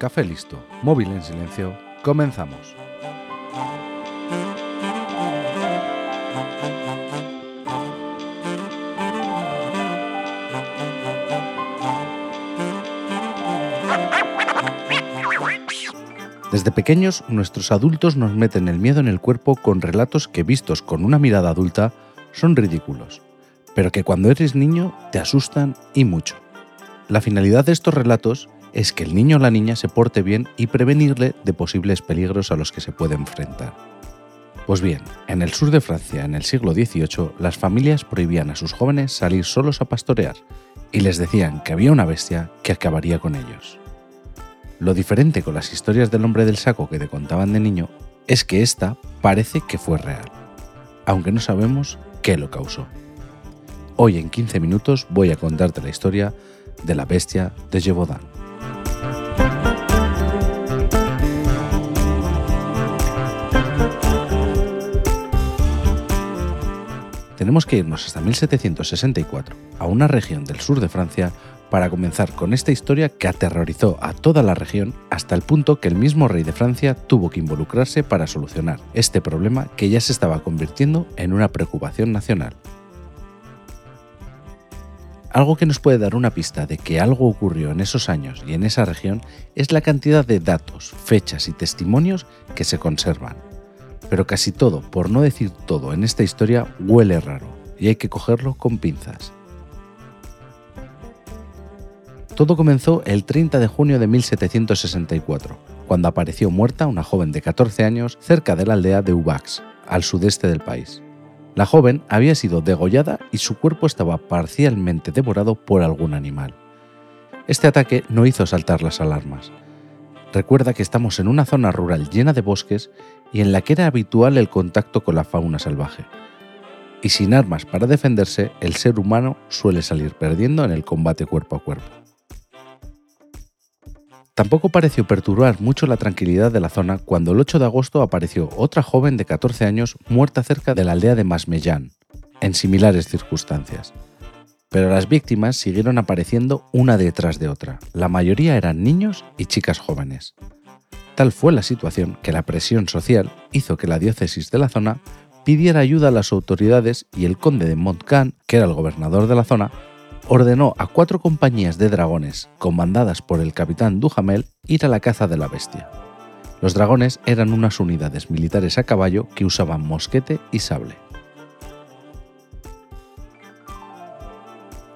café listo, móvil en silencio, comenzamos. Desde pequeños, nuestros adultos nos meten el miedo en el cuerpo con relatos que vistos con una mirada adulta son ridículos, pero que cuando eres niño te asustan y mucho. La finalidad de estos relatos es que el niño o la niña se porte bien y prevenirle de posibles peligros a los que se puede enfrentar. Pues bien, en el sur de Francia, en el siglo XVIII, las familias prohibían a sus jóvenes salir solos a pastorear y les decían que había una bestia que acabaría con ellos. Lo diferente con las historias del hombre del saco que te contaban de niño es que esta parece que fue real, aunque no sabemos qué lo causó. Hoy en 15 minutos voy a contarte la historia de la bestia de Gévaudan. Tenemos que irnos hasta 1764, a una región del sur de Francia para comenzar con esta historia que aterrorizó a toda la región hasta el punto que el mismo rey de Francia tuvo que involucrarse para solucionar este problema que ya se estaba convirtiendo en una preocupación nacional. Algo que nos puede dar una pista de que algo ocurrió en esos años y en esa región es la cantidad de datos, fechas y testimonios que se conservan. Pero casi todo, por no decir todo en esta historia, huele raro y hay que cogerlo con pinzas. Todo comenzó el 30 de junio de 1764, cuando apareció muerta una joven de 14 años cerca de la aldea de Ubax, al sudeste del país. La joven había sido degollada y su cuerpo estaba parcialmente devorado por algún animal. Este ataque no hizo saltar las alarmas. Recuerda que estamos en una zona rural llena de bosques y en la que era habitual el contacto con la fauna salvaje. Y sin armas para defenderse, el ser humano suele salir perdiendo en el combate cuerpo a cuerpo. Tampoco pareció perturbar mucho la tranquilidad de la zona cuando el 8 de agosto apareció otra joven de 14 años muerta cerca de la aldea de Masmellán, en similares circunstancias. Pero las víctimas siguieron apareciendo una detrás de otra. La mayoría eran niños y chicas jóvenes. Tal fue la situación que la presión social hizo que la diócesis de la zona pidiera ayuda a las autoridades y el conde de Montcalm, que era el gobernador de la zona, ordenó a cuatro compañías de dragones, comandadas por el capitán Duhamel, ir a la caza de la bestia. Los dragones eran unas unidades militares a caballo que usaban mosquete y sable.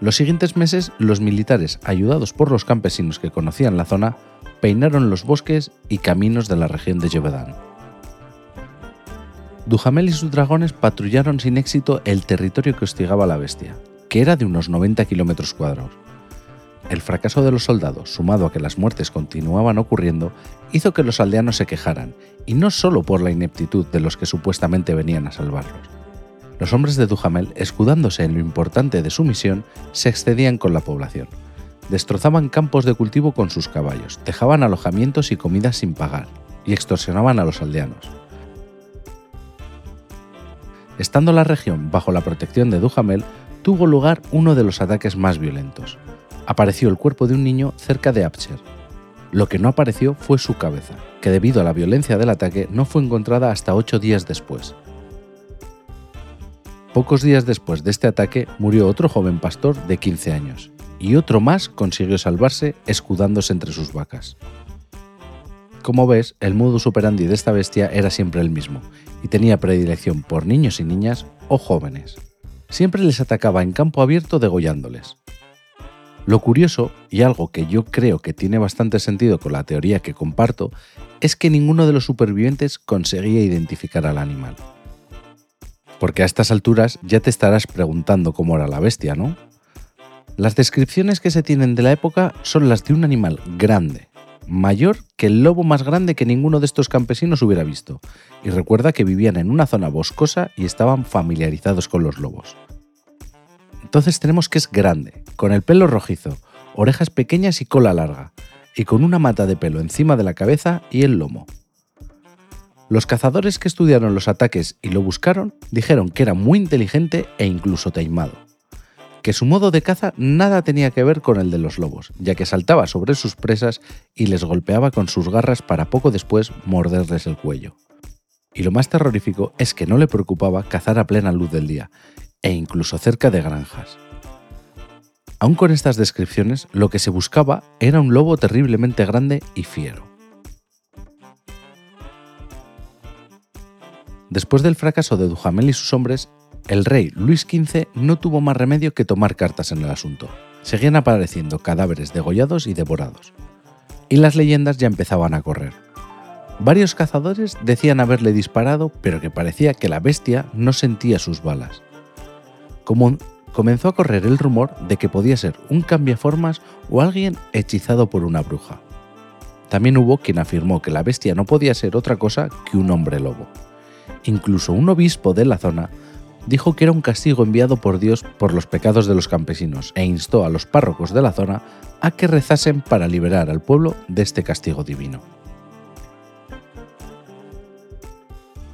Los siguientes meses, los militares, ayudados por los campesinos que conocían la zona, peinaron los bosques y caminos de la región de Gévaudan. Duhamel y sus dragones patrullaron sin éxito el territorio que hostigaba la bestia, que era de unos 90 kilómetros cuadrados. El fracaso de los soldados, sumado a que las muertes continuaban ocurriendo, hizo que los aldeanos se quejaran, y no solo por la ineptitud de los que supuestamente venían a salvarlos. Los hombres de Duhamel, escudándose en lo importante de su misión, se excedían con la población. Destrozaban campos de cultivo con sus caballos, dejaban alojamientos y comidas sin pagar, y extorsionaban a los aldeanos. Estando la región bajo la protección de Duhamel, tuvo lugar uno de los ataques más violentos. Apareció el cuerpo de un niño cerca de Abcher. Lo que no apareció fue su cabeza, que debido a la violencia del ataque no fue encontrada hasta ocho días después. Pocos días después de este ataque murió otro joven pastor de 15 años, y otro más consiguió salvarse escudándose entre sus vacas. Como ves, el modus operandi de esta bestia era siempre el mismo, y tenía predilección por niños y niñas o jóvenes siempre les atacaba en campo abierto degollándoles. Lo curioso, y algo que yo creo que tiene bastante sentido con la teoría que comparto, es que ninguno de los supervivientes conseguía identificar al animal. Porque a estas alturas ya te estarás preguntando cómo era la bestia, ¿no? Las descripciones que se tienen de la época son las de un animal grande, mayor que el lobo más grande que ninguno de estos campesinos hubiera visto, y recuerda que vivían en una zona boscosa y estaban familiarizados con los lobos. Entonces tenemos que es grande, con el pelo rojizo, orejas pequeñas y cola larga, y con una mata de pelo encima de la cabeza y el lomo. Los cazadores que estudiaron los ataques y lo buscaron dijeron que era muy inteligente e incluso taimado, que su modo de caza nada tenía que ver con el de los lobos, ya que saltaba sobre sus presas y les golpeaba con sus garras para poco después morderles el cuello. Y lo más terrorífico es que no le preocupaba cazar a plena luz del día, e incluso cerca de granjas. Aún con estas descripciones, lo que se buscaba era un lobo terriblemente grande y fiero. Después del fracaso de Duhamel y sus hombres, el rey Luis XV no tuvo más remedio que tomar cartas en el asunto. Seguían apareciendo cadáveres degollados y devorados. Y las leyendas ya empezaban a correr. Varios cazadores decían haberle disparado, pero que parecía que la bestia no sentía sus balas. Comenzó a correr el rumor de que podía ser un cambiaformas o alguien hechizado por una bruja. También hubo quien afirmó que la bestia no podía ser otra cosa que un hombre lobo. Incluso un obispo de la zona dijo que era un castigo enviado por Dios por los pecados de los campesinos e instó a los párrocos de la zona a que rezasen para liberar al pueblo de este castigo divino.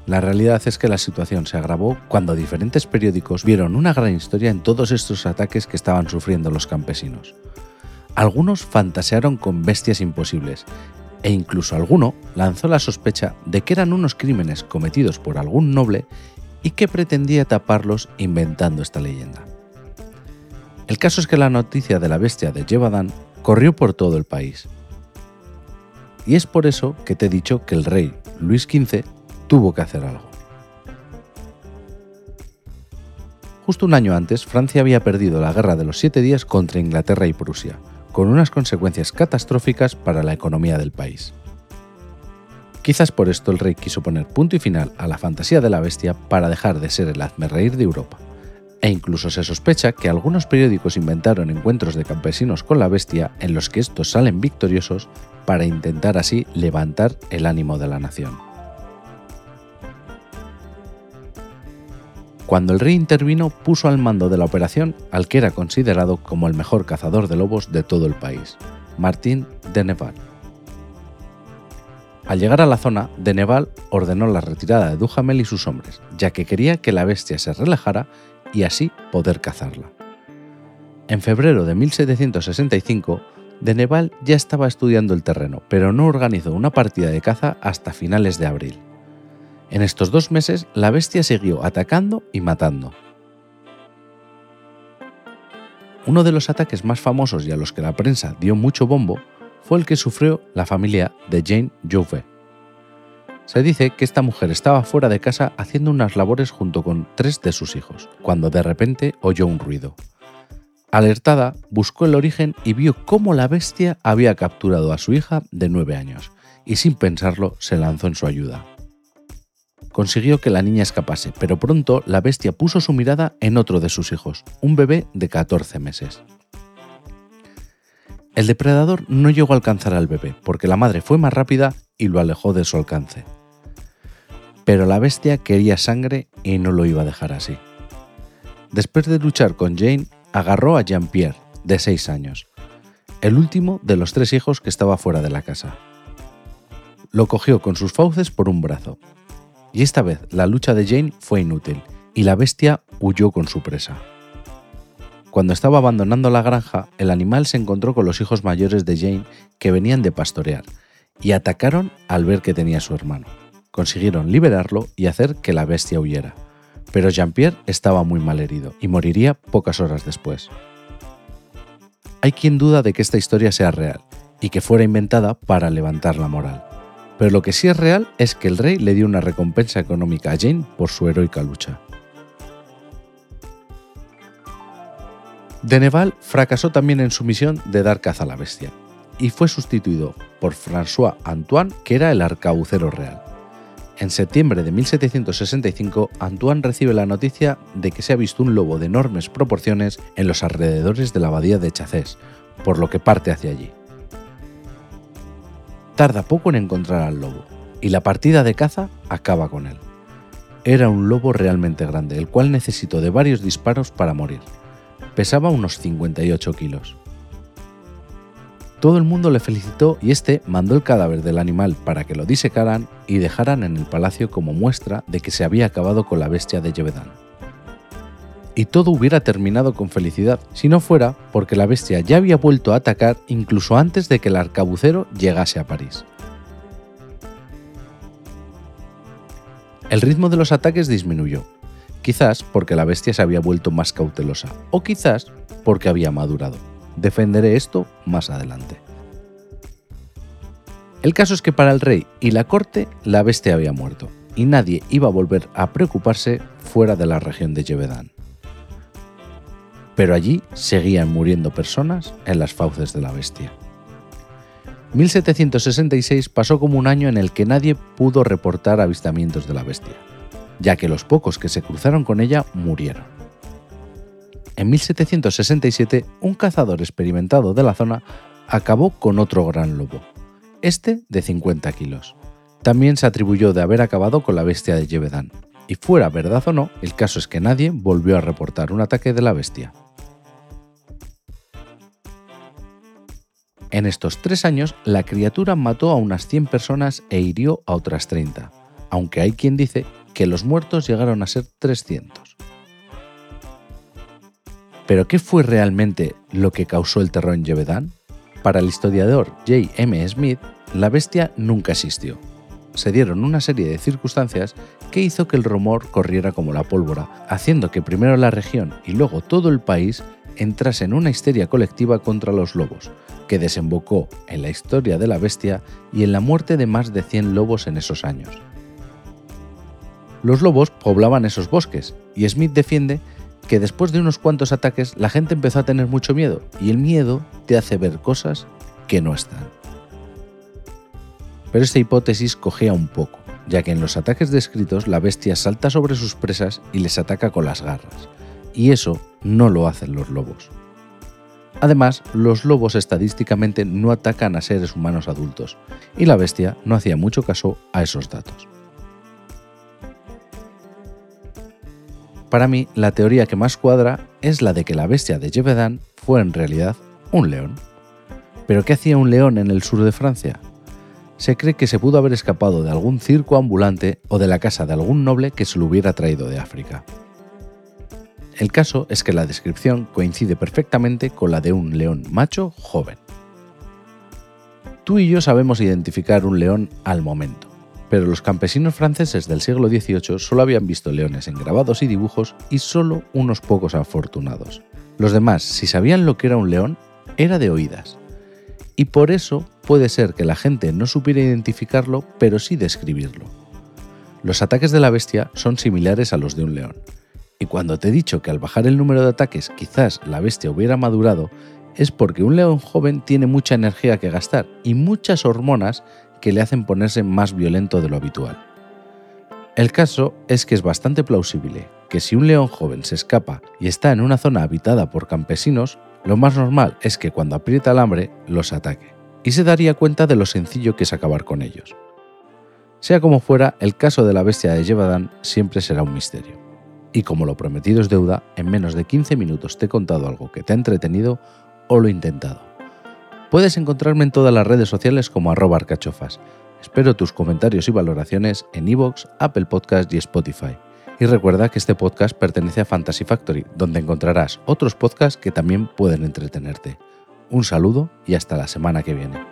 La realidad es que la situación se agravó cuando diferentes periódicos vieron una gran historia en todos estos ataques que estaban sufriendo los campesinos. Algunos fantasearon con bestias imposibles, e incluso alguno lanzó la sospecha de que eran unos crímenes cometidos por algún noble y que pretendía taparlos inventando esta leyenda. El caso es que la noticia de la bestia de Jebadan corrió por todo el país. Y es por eso que te he dicho que el rey Luis XV tuvo que hacer algo. Justo un año antes, Francia había perdido la Guerra de los Siete Días contra Inglaterra y Prusia, con unas consecuencias catastróficas para la economía del país. Quizás por esto el rey quiso poner punto y final a la fantasía de la bestia para dejar de ser el reír de Europa. E incluso se sospecha que algunos periódicos inventaron encuentros de campesinos con la bestia en los que estos salen victoriosos para intentar así levantar el ánimo de la nación. Cuando el rey intervino, puso al mando de la operación al que era considerado como el mejor cazador de lobos de todo el país, Martín de Neval. Al llegar a la zona, Deneval ordenó la retirada de Duhamel y sus hombres, ya que quería que la bestia se relajara y así poder cazarla. En febrero de 1765, Deneval ya estaba estudiando el terreno, pero no organizó una partida de caza hasta finales de abril. En estos dos meses, la bestia siguió atacando y matando. Uno de los ataques más famosos y a los que la prensa dio mucho bombo fue el que sufrió la familia de Jane Jouvet. Se dice que esta mujer estaba fuera de casa haciendo unas labores junto con tres de sus hijos, cuando de repente oyó un ruido. Alertada, buscó el origen y vio cómo la bestia había capturado a su hija de nueve años, y sin pensarlo se lanzó en su ayuda. Consiguió que la niña escapase, pero pronto la bestia puso su mirada en otro de sus hijos, un bebé de 14 meses. El depredador no llegó a alcanzar al bebé, porque la madre fue más rápida y lo alejó de su alcance. Pero la bestia quería sangre y no lo iba a dejar así. Después de luchar con Jane, agarró a Jean-Pierre, de 6 años, el último de los tres hijos que estaba fuera de la casa. Lo cogió con sus fauces por un brazo, y esta vez la lucha de Jane fue inútil, y la bestia huyó con su presa. Cuando estaba abandonando la granja, el animal se encontró con los hijos mayores de Jane que venían de pastorear y atacaron al ver que tenía su hermano. Consiguieron liberarlo y hacer que la bestia huyera, pero Jean-Pierre estaba muy mal herido y moriría pocas horas después. Hay quien duda de que esta historia sea real y que fuera inventada para levantar la moral, pero lo que sí es real es que el rey le dio una recompensa económica a Jane por su heroica lucha. Deneval fracasó también en su misión de dar caza a la bestia y fue sustituido por François Antoine, que era el arcabucero real. En septiembre de 1765, Antoine recibe la noticia de que se ha visto un lobo de enormes proporciones en los alrededores de la abadía de Chacés, por lo que parte hacia allí. Tarda poco en encontrar al lobo, y la partida de caza acaba con él. Era un lobo realmente grande, el cual necesitó de varios disparos para morir pesaba unos 58 kilos. Todo el mundo le felicitó y este mandó el cadáver del animal para que lo disecaran y dejaran en el palacio como muestra de que se había acabado con la bestia de Yevedán. y todo hubiera terminado con felicidad, si no fuera porque la bestia ya había vuelto a atacar incluso antes de que el arcabucero llegase a París. El ritmo de los ataques disminuyó, quizás porque la bestia se había vuelto más cautelosa, o quizás porque había madurado. Defenderé esto más adelante. El caso es que para el rey y la corte la bestia había muerto, y nadie iba a volver a preocuparse fuera de la región de Yevedán. Pero allí seguían muriendo personas en las fauces de la bestia. 1766 pasó como un año en el que nadie pudo reportar avistamientos de la bestia, ya que los pocos que se cruzaron con ella murieron. En 1767, un cazador experimentado de la zona acabó con otro gran lobo, este de 50 kilos. También se atribuyó de haber acabado con la bestia de Yevedán, y fuera verdad o no, el caso es que nadie volvió a reportar un ataque de la bestia. En estos tres años, la criatura mató a unas 100 personas e hirió a otras 30, aunque hay quien dice que los muertos llegaron a ser 300. ¿Pero qué fue realmente lo que causó el terror en Yevedán? Para el historiador J. M. Smith, la bestia nunca existió. Se dieron una serie de circunstancias que hizo que el rumor corriera como la pólvora, haciendo que primero la región y luego todo el país entrase en una histeria colectiva contra los lobos, que desembocó en la historia de la bestia y en la muerte de más de 100 lobos en esos años. Los lobos poblaban esos bosques, y Smith defiende que después de unos cuantos ataques la gente empezó a tener mucho miedo, y el miedo te hace ver cosas que no están. Pero esta hipótesis cogea un poco, ya que en los ataques descritos la bestia salta sobre sus presas y les ataca con las garras, y eso no lo hacen los lobos. Además, los lobos estadísticamente no atacan a seres humanos adultos, y la bestia no hacía mucho caso a esos datos. Para mí, la teoría que más cuadra es la de que la bestia de Jevedan fue en realidad un león. ¿Pero qué hacía un león en el sur de Francia? Se cree que se pudo haber escapado de algún circo ambulante o de la casa de algún noble que se lo hubiera traído de África. El caso es que la descripción coincide perfectamente con la de un león macho joven. Tú y yo sabemos identificar un león al momento, pero los campesinos franceses del siglo XVIII solo habían visto leones en grabados y dibujos y solo unos pocos afortunados. Los demás, si sabían lo que era un león, era de oídas. Y por eso puede ser que la gente no supiera identificarlo, pero sí describirlo. Los ataques de la bestia son similares a los de un león, y cuando te he dicho que al bajar el número de ataques quizás la bestia hubiera madurado, es porque un león joven tiene mucha energía que gastar y muchas hormonas que le hacen ponerse más violento de lo habitual. El caso es que es bastante plausible que si un león joven se escapa y está en una zona habitada por campesinos, lo más normal es que cuando aprieta el hambre los ataque, y se daría cuenta de lo sencillo que es acabar con ellos. Sea como fuera, el caso de la bestia de Yevadan siempre será un misterio. Y como lo prometido es deuda, en menos de 15 minutos te he contado algo que te ha entretenido o lo he intentado. Puedes encontrarme en todas las redes sociales como arroba arcachofas. Espero tus comentarios y valoraciones en iVoox, Apple Podcast y Spotify. Y recuerda que este podcast pertenece a Fantasy Factory, donde encontrarás otros podcasts que también pueden entretenerte. Un saludo y hasta la semana que viene.